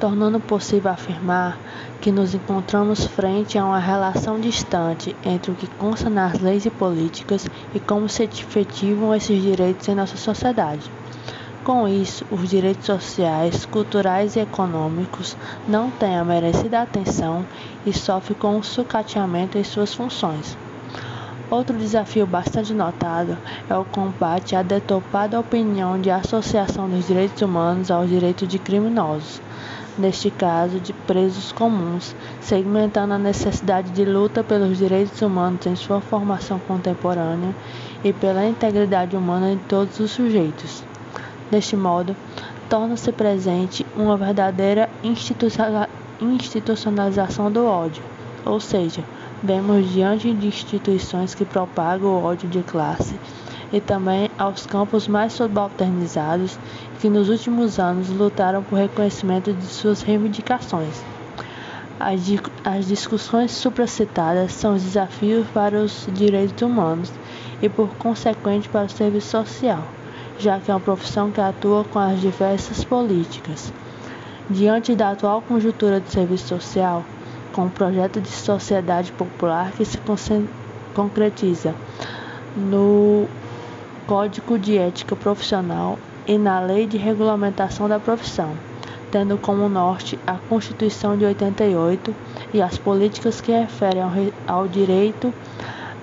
tornando possível afirmar que nos encontramos frente a uma relação distante entre o que consta nas leis e políticas e como se efetivam esses direitos em nossa sociedade. Com isso, os direitos sociais, culturais e econômicos não têm a merecida atenção e sofrem com o sucateamento em suas funções. Outro desafio bastante notado é o combate à detopada opinião de associação dos direitos humanos aos direitos de criminosos, neste caso de presos comuns, segmentando a necessidade de luta pelos direitos humanos em sua formação contemporânea e pela integridade humana de todos os sujeitos. Deste modo, torna-se presente uma verdadeira institucionalização do ódio, ou seja, vemos diante de instituições que propagam o ódio de classe e também aos campos mais subalternizados que nos últimos anos lutaram por reconhecimento de suas reivindicações. As, as discussões supracitadas são os desafios para os direitos humanos e, por consequente, para o serviço social, já que é uma profissão que atua com as diversas políticas. Diante da atual conjuntura de serviço social, com o projeto de sociedade popular que se concretiza no Código de Ética Profissional e na Lei de Regulamentação da Profissão, tendo como norte a Constituição de 88 e as políticas que referem ao, ao direito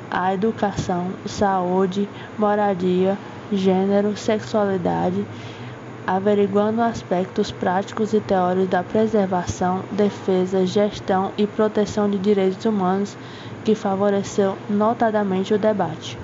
à educação, saúde, moradia, gênero, sexualidade averiguando aspectos práticos e teóricos da preservação, defesa, gestão e proteção de direitos humanos que favoreceu notadamente o debate.